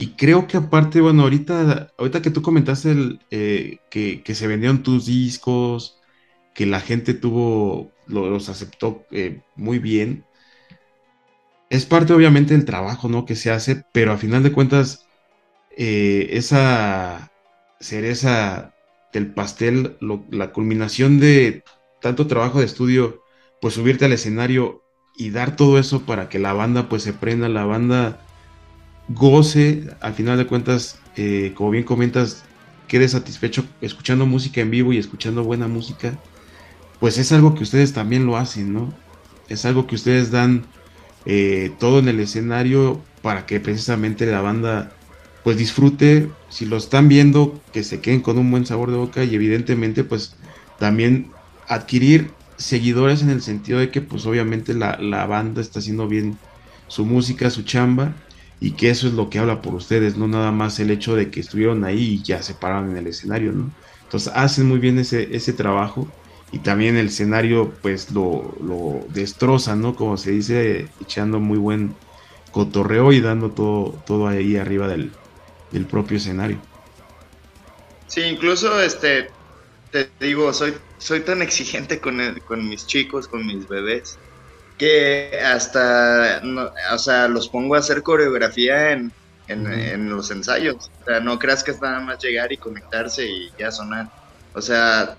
Y creo que aparte, bueno, ahorita, ahorita que tú comentaste el, eh, que, se vendieron tus discos, que la gente tuvo, los aceptó eh, muy bien, es parte obviamente del trabajo, ¿no? Que se hace, pero a final de cuentas, eh, esa cereza del pastel, la culminación de tanto trabajo de estudio, pues subirte al escenario y dar todo eso para que la banda pues se prenda, la banda goce, al final de cuentas, eh, como bien comentas, quede satisfecho escuchando música en vivo y escuchando buena música, pues es algo que ustedes también lo hacen, ¿no? Es algo que ustedes dan eh, todo en el escenario para que precisamente la banda pues disfrute, si lo están viendo, que se queden con un buen sabor de boca y evidentemente pues también adquirir seguidores en el sentido de que pues obviamente la, la banda está haciendo bien su música, su chamba y que eso es lo que habla por ustedes, no nada más el hecho de que estuvieron ahí y ya se pararon en el escenario, ¿no? Entonces hacen muy bien ese, ese trabajo y también el escenario pues lo, lo destroza, ¿no? Como se dice, echando muy buen cotorreo y dando todo, todo ahí arriba del, del propio escenario. Sí, incluso este, te digo, soy, soy tan exigente con, con mis chicos, con mis bebés, que hasta, o sea, los pongo a hacer coreografía en, en, los ensayos. O sea, no creas que es nada más llegar y conectarse y ya sonar. O sea,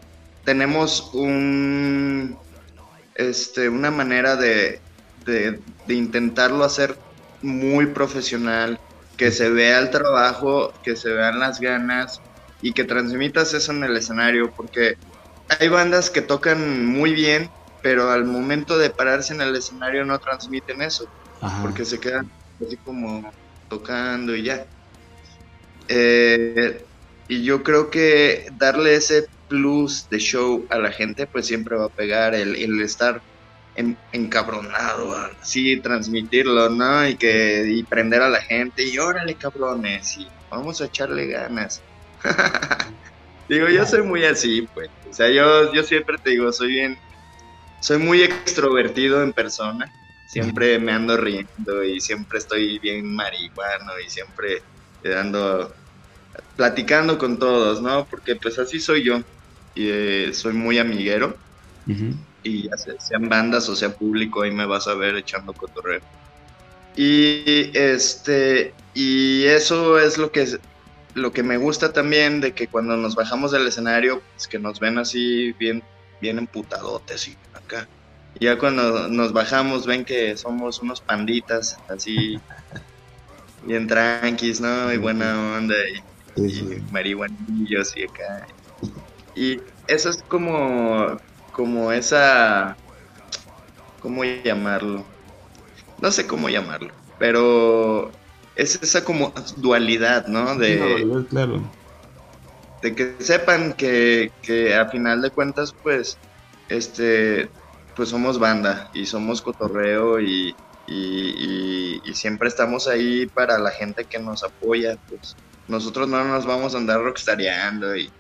tenemos un, este, una manera de, de, de intentarlo hacer muy profesional, que se vea el trabajo, que se vean las ganas y que transmitas eso en el escenario, porque hay bandas que tocan muy bien, pero al momento de pararse en el escenario no transmiten eso, porque se quedan así como tocando y ya. Eh, y yo creo que darle ese plus de show a la gente, pues siempre va a pegar el, el estar encabronado, así transmitirlo, ¿no? Y que y prender a la gente y órale cabrones y vamos a echarle ganas. (laughs) digo, yo soy muy así, pues. O sea, yo, yo siempre te digo, soy bien, soy muy extrovertido en persona. Siempre me ando riendo y siempre estoy bien marihuano y siempre ando platicando con todos, ¿no? Porque pues así soy yo. Y eh, soy muy amiguero y ya sean bandas o sea público, ahí me vas a ver echando cotorreo. Y este y eso es lo que lo que me gusta también de que cuando nos bajamos del escenario, pues que nos ven así bien bien emputadotes y acá. Y ya cuando nos bajamos ven que somos unos panditas así (laughs) bien tranquis, ¿no? Y buena onda y, y marihuanillos y acá. Y eso es como como esa, ¿cómo llamarlo? No sé cómo llamarlo, pero es esa como dualidad, ¿no? De, claro. de que sepan que, que a final de cuentas, pues, este, pues somos banda y somos cotorreo y, y, y, siempre estamos ahí para la gente que nos apoya, pues nosotros no nos vamos a andar rockstareando y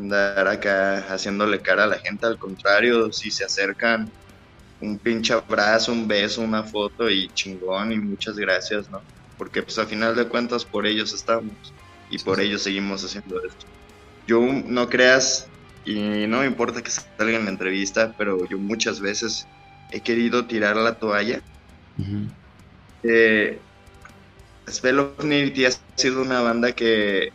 andar acá haciéndole cara a la gente, al contrario, si se acercan, un pinche abrazo, un beso, una foto y chingón y muchas gracias, ¿no? Porque pues a final de cuentas por ellos estamos y por ellos seguimos haciendo esto. Yo no creas y no me importa que salga en la entrevista, pero yo muchas veces he querido tirar la toalla. eh, Spell ha sido una banda que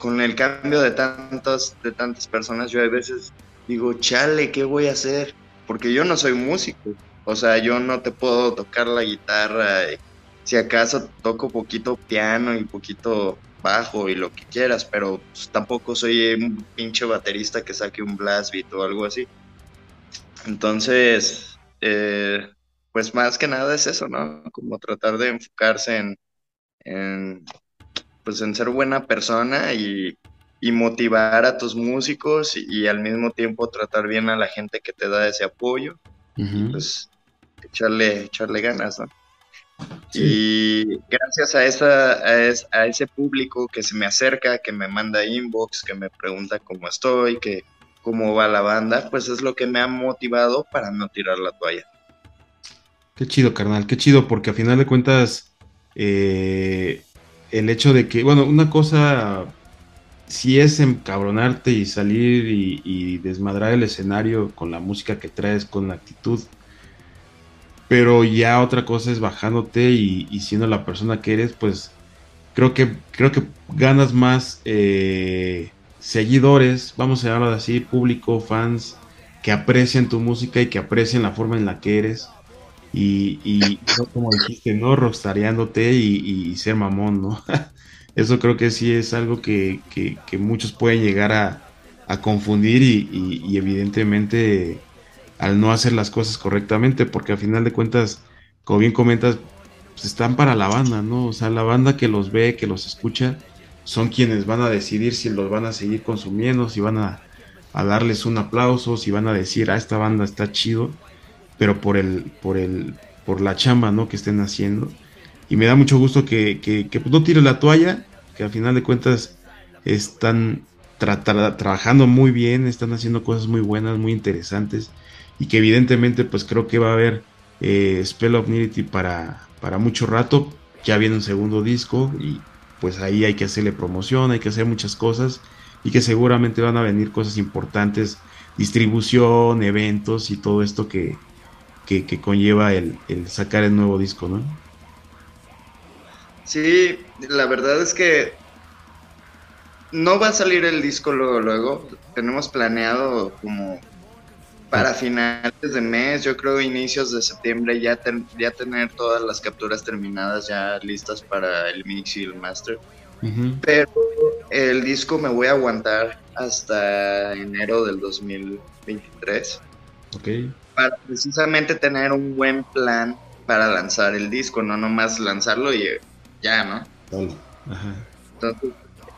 con el cambio de tantas, de tantas personas, yo a veces digo, chale, ¿qué voy a hacer? Porque yo no soy músico, o sea, yo no te puedo tocar la guitarra, si acaso toco poquito piano y poquito bajo y lo que quieras, pero pues, tampoco soy un pinche baterista que saque un blast beat o algo así. Entonces, eh, pues más que nada es eso, ¿no? Como tratar de enfocarse en, en pues en ser buena persona y, motivar a tus músicos y, al mismo tiempo tratar bien a la gente que te da ese apoyo. Pues echarle, echarle ganas, ¿no? Y gracias a, esa, a, ese público que se me acerca, que me manda inbox, que me pregunta cómo estoy, que cómo va la banda, pues es lo que me ha motivado para no tirar la toalla. Qué chido, carnal, qué chido, porque a final de cuentas, eh, el hecho de que, bueno, una cosa si es encabronarte y salir y, desmadrar el escenario con la música que traes, con la actitud. Pero ya otra cosa es bajándote y, siendo la persona que eres, pues creo que, creo que ganas más eh, seguidores, vamos a llamarlo así, público, fans, que aprecian tu música y que aprecian la forma en la que eres. Y, y como dijiste, ¿no? Rockstareándote y, y ser mamón, ¿no? (laughs) Eso creo que sí es algo que, muchos pueden llegar a, confundir y, evidentemente al no hacer las cosas correctamente, porque al final de cuentas, como bien comentas, pues están para la banda, ¿no? O sea, la banda que los ve, que los escucha, son quienes van a decidir si los van a seguir consumiendo, si van a, darles un aplauso, si van a decir, ah, esta banda está chido, pero por el, por el, por la chamba, ¿no? Que estén haciendo y me da mucho gusto que, que, pues, no tire la toalla, que al final de cuentas están trabajando muy bien, están haciendo cosas muy buenas, muy interesantes y que evidentemente pues creo que va a haber eh, Spell of Nudity para, para mucho rato, ya viene un segundo disco y pues ahí hay que hacerle promoción, hay que hacer muchas cosas y que seguramente van a venir cosas importantes, distribución, eventos y todo esto que, que, conlleva el, el sacar el nuevo disco, ¿no? Sí, la verdad es que no va a salir el disco luego, luego. Tenemos planeado como para finales de mes, yo creo inicios de septiembre, ya, ya tener todas las capturas terminadas, ya listas para el mix y el master. Pero el disco me voy a aguantar hasta enero del 2023. Ok. Para precisamente tener un buen plan para lanzar el disco, no nomás lanzarlo y ya, ¿no? Entonces,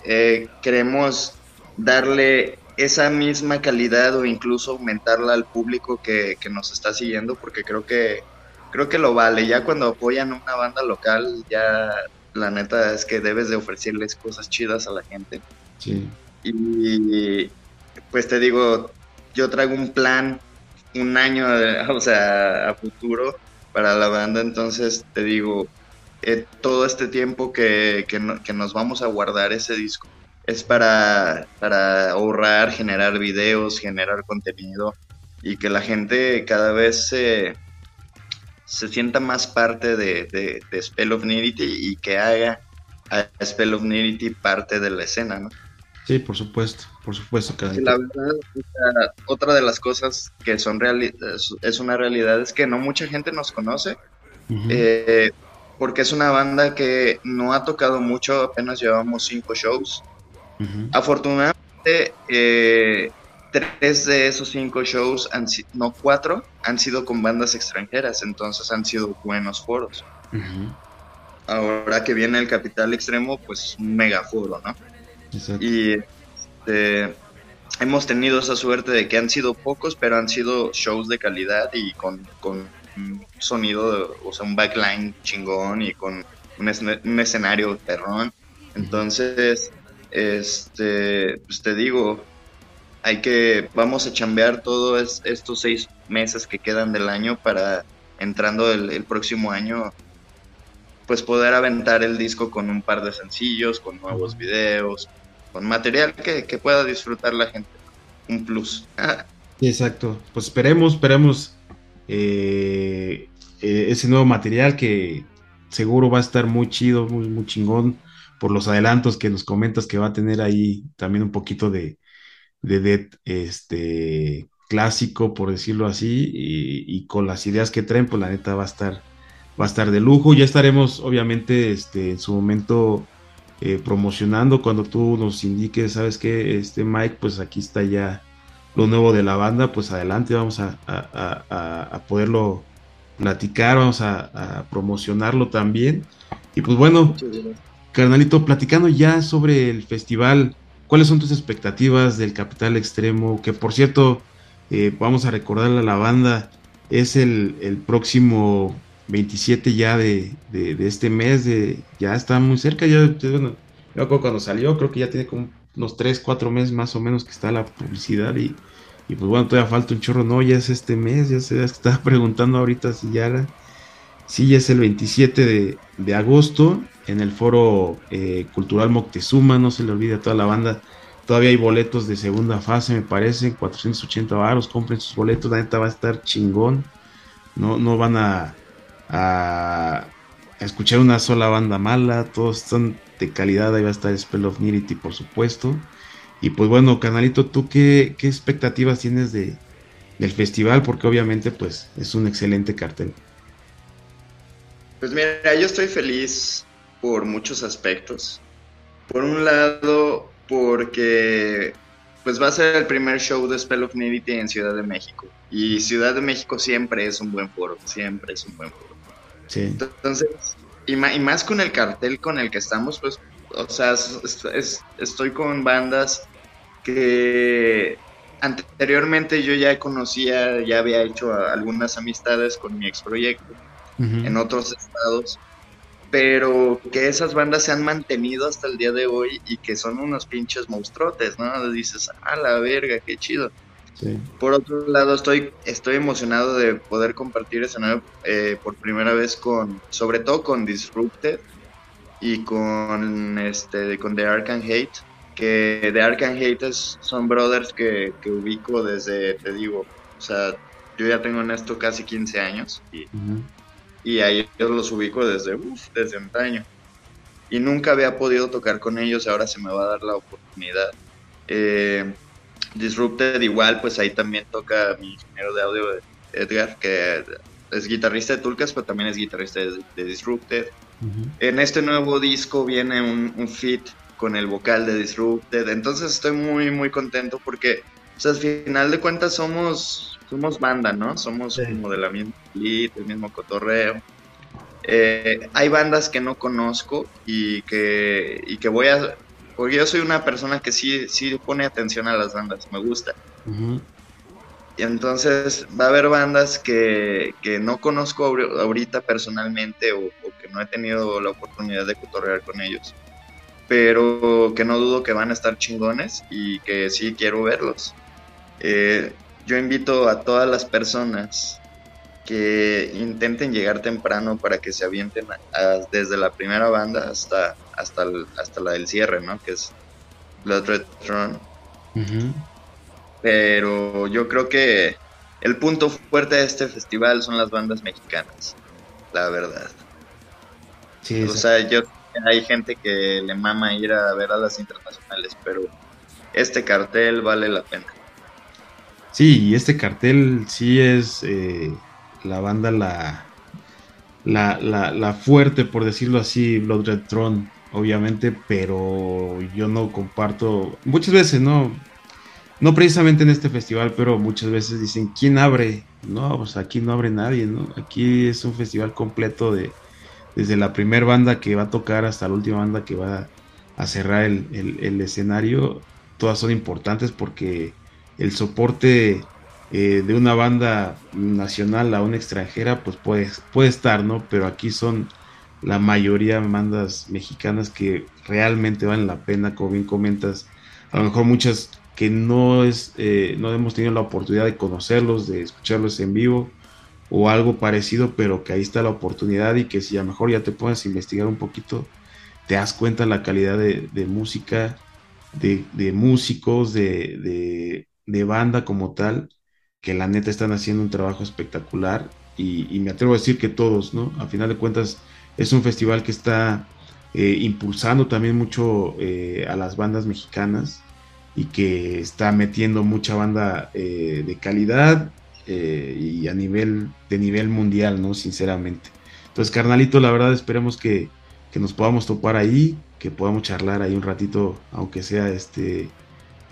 eh, queremos darle esa misma calidad o incluso aumentarla al público que, nos está siguiendo porque creo que creo que lo vale ya cuando apoyan una banda local ya la neta es que debes de ofrecerles cosas chidas a la gente sí. y pues te digo yo traigo un plan un año (laughs) o sea a futuro para la banda entonces te digo eh, todo este tiempo que, que, nos vamos a guardar ese disco es para, para ahorrar, generar videos, generar contenido y que la gente cada vez se, se sienta más parte de, de, Spell of Nudity y que haga a Spell of Nudity parte de la escena, ¿no? Sí, por supuesto, por supuesto. Que... La verdad, otra de las cosas que son reali es una realidad es que no mucha gente nos conoce porque es una banda que no ha tocado mucho, apenas llevamos cinco shows. Afortunadamente, eh, tres de esos cinco shows, han no cuatro, han sido con bandas extranjeras, entonces han sido buenos foros. Ahora que viene el Capital Extremo, pues un mega foro, Y este, hemos tenido esa suerte de que han sido pocos, pero han sido shows de calidad y con, con un sonido, o sea, un backline chingón y con un, escenario perrón. Entonces, este, pues te digo, hay que, vamos a chambear todos estos seis meses que quedan del año para entrando el, próximo año, pues poder aventar el disco con un par de sencillos, con nuevos videos, con material que, que pueda disfrutar la gente. Un plus. Exacto. Pues esperemos, esperemos eh, eh, ese nuevo material que seguro va a estar muy chido, muy, muy chingón por los adelantos que nos comentas que va a tener ahí también un poquito de, de este, clásico, por decirlo así, y, con las ideas que traen, pues la neta va a estar, va a estar de lujo. Ya estaremos, obviamente, este, en su momento eh, promocionando cuando tú nos indiques, sabes que este Mike, pues aquí está ya lo nuevo de la banda, pues adelante, vamos a, poderlo platicar, vamos a, promocionarlo también. Y pues bueno, carnalito, platicando ya sobre el festival, ¿cuáles son tus expectativas del Capital Extremo? Que por cierto, eh, vamos a recordarle a la banda, es el, próximo 27 ya de, este mes, de, ya está muy cerca, ya, bueno, cuando salió, creo que ya tiene como unos 3, 4 meses más o menos que está la publicidad y, y pues bueno, todavía falta un chorro, no, ya es este mes, ya se estaba (laughs) preguntando ahorita si ya era, sí, ya es el 27 de, agosto en el foro eh, cultural Moctezuma, no se le olvide a toda la banda. Todavía hay boletos de segunda fase, me parece, 480 varos, compren sus boletos, la neta va a estar chingón. No, no van a, a, escuchar una sola banda mala, todos están de calidad, ahí va a estar Spell of Nirity, por supuesto. Y pues bueno, canalito, ¿tú qué, qué expectativas tienes de, del festival? Porque obviamente pues es un excelente cartel. Pues mira, yo estoy feliz por muchos aspectos. Por un lado, porque pues va a ser el primer show de Spell of Nudity en Ciudad de México. Y Ciudad de México siempre es un buen foro, siempre es un buen foro. Sí. Entonces, y, más con el cartel con el que estamos, pues, o sea, estoy con bandas que anteriormente yo ya conocía, ya había hecho algunas amistades con mi ex proyecto en otros estados, pero que esas bandas se han mantenido hasta el día de hoy y que son unos pinches monstruotes, ¿no? Dices, a la verga, qué chido. Por otro lado, estoy, estoy emocionado de poder compartir escenario eh, por primera vez con, sobre todo con Disrupted y con este con The Arkham Hate, que The Arkham Hate son brothers que, que, ubico desde, te digo, o sea, yo ya tengo en esto casi 15 años y, y ahí yo los ubico desde, uf, desde antaño. Y nunca había podido tocar con ellos, ahora se me va a dar la oportunidad. Eh, Disrupted igual, pues ahí también toca mi ingeniero de audio Edgar, que es guitarrista de Tulcas, pero también es guitarrista de, Disrupted. En este nuevo disco viene un, un fit con el vocal de Disrupted, entonces estoy muy, muy contento porque, o sea, al final de cuentas somos somos banda, ¿no? Somos como de la misma el mismo cotorreo. Eh, hay bandas que no conozco y que, y que voy a... Porque yo soy una persona que sí, sí pone atención a las bandas, me gusta. Y entonces va a haber bandas que, que no conozco ahorita personalmente o, que no he tenido la oportunidad de cotorrear con ellos. Pero que no dudo que van a estar chingones y que sí quiero verlos. Eh, yo invito a todas las personas que intenten llegar temprano para que se avienten desde la primera banda hasta, hasta, hasta la del cierre, ¿no? Que es Blood Red Throne. Pero yo creo que el punto fuerte de este festival son las bandas mexicanas, la verdad. Sí, o sea, yo hay gente que le mama ir a ver a las internacionales, pero este cartel vale la pena. Sí, y este cartel sí es eh, la banda la, la, la, fuerte, por decirlo así, Blood Red Throne, obviamente, pero yo no comparto, muchas veces no, no precisamente en este festival, pero muchas veces dicen, ¿quién abre? No, pues aquí no abre nadie, ¿no? Aquí es un festival completo de, desde la primera banda que va a tocar hasta la última banda que va a cerrar el, el escenario, todas son importantes porque el soporte eh, de una banda nacional a una extranjera, pues puede, puede estar, ¿no? Pero aquí son la mayoría bandas mexicanas que realmente valen la pena, como bien comentas. A lo mejor muchas que no, es, eh, no hemos tenido la oportunidad de conocerlos, de escucharlos en vivo o algo parecido, pero que ahí está la oportunidad y que si a lo mejor ya te puedes investigar un poquito, te das cuenta la calidad de, música, de, de músicos, de, de banda como tal, que la neta están haciendo un trabajo espectacular y, me atrevo a decir que todos, ¿no? A final de cuentas es un festival que está eh, impulsando también mucho eh, a las bandas mexicanas y que está metiendo mucha banda eh, de calidad y a nivel de nivel mundial, ¿no? Sinceramente. Entonces, carnalito, la verdad esperemos que, que nos podamos topar ahí, que podamos charlar ahí un ratito, aunque sea este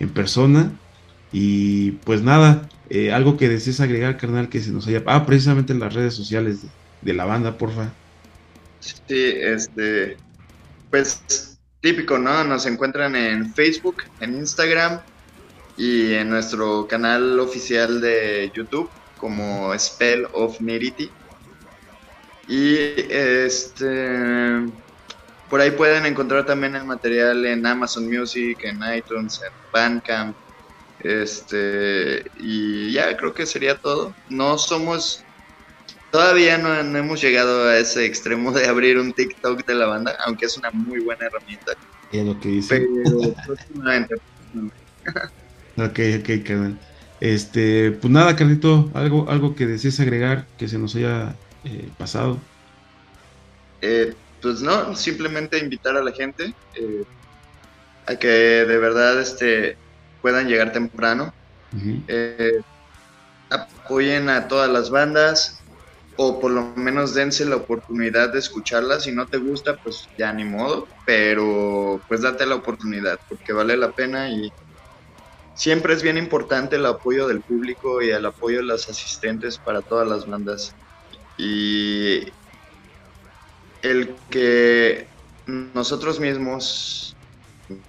en persona y pues nada, eh, algo que desees agregar, carnal, que se nos haya... Ah, precisamente en las redes sociales de, la banda, porfa. Sí, este... Pues típico, ¿no? Nos encuentran en Facebook, en Instagram y en nuestro canal oficial de YouTube como Spell of Nirity. Y este por ahí pueden encontrar también el material en Amazon Music, en iTunes, en Bandcamp, este, y ya creo que sería todo. No somos, todavía no, hemos llegado a ese extremo de abrir un TikTok de la banda, aunque es una muy buena herramienta. Es lo que dice. Pero próximamente. (laughs) ok, ok, carnal. Este, pues nada, Carlito, algo, algo que desees agregar que se nos haya eh, pasado. Eh, pues no, simplemente invitar a la gente eh, a que de verdad este, puedan llegar temprano. apoyen a todas las bandas o por lo menos dense la oportunidad de escucharlas. Si no te gusta, pues ya ni modo, pero pues date la oportunidad porque vale la pena y siempre es bien importante el apoyo del público y el apoyo de los asistentes para todas las bandas. Y el que nosotros mismos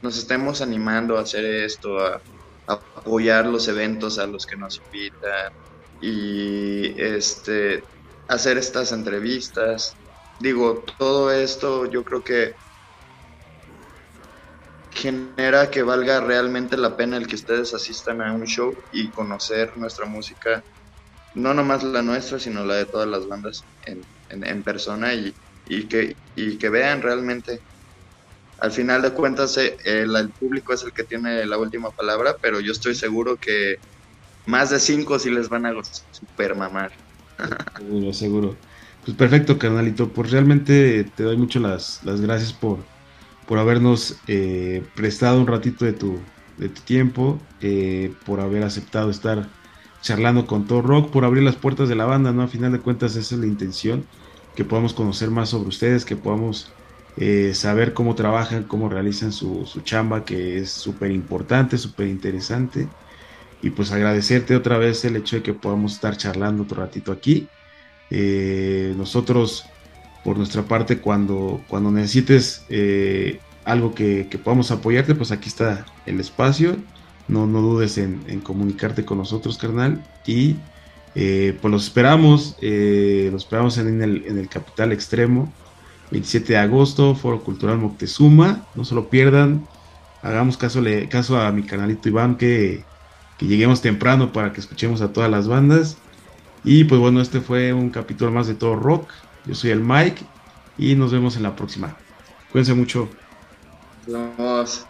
nos estemos animando a hacer esto, a, apoyar los eventos a los que nos invitan y este hacer estas entrevistas. Digo, todo esto yo creo que genera que valga realmente la pena el que ustedes asistan a un show y conocer nuestra música, no nomás la nuestra, sino la de todas las bandas en, persona y, que, y que vean realmente. Al final de cuentas, eh, el, público es el que tiene la última palabra, pero yo estoy seguro que más de cinco sí les van a super mamar. Seguro, seguro. Pues perfecto, carnalito. Pues realmente te doy mucho las, las gracias por, por habernos eh, prestado un ratito de tu, de tu tiempo, eh, por haber aceptado estar charlando con todo rock, por abrir las puertas de la banda, ¿no? A final de cuentas esa es la intención, que podamos conocer más sobre ustedes, que podamos eh, saber cómo trabajan, cómo realizan su, su chamba, que es súper importante, súper interesante. Y pues agradecerte otra vez el hecho de que podamos estar charlando otro ratito aquí. nosotros por nuestra parte cuando, cuando necesites eh, algo que, podamos apoyarte, pues aquí está el espacio. No, no dudes en, comunicarte con nosotros, carnal. Y eh, pues los esperamos, eh, los esperamos en el, en el Capital Extremo, 27 de agosto, Foro Cultural Moctezuma. No se lo pierdan. Hagamos caso, le, caso a mi canalito Iván que, que lleguemos temprano para que escuchemos a todas las bandas. Y pues bueno, este fue un capítulo más de todo rock. Yo soy el Mike y nos vemos en la próxima. Cuídense mucho. Nos.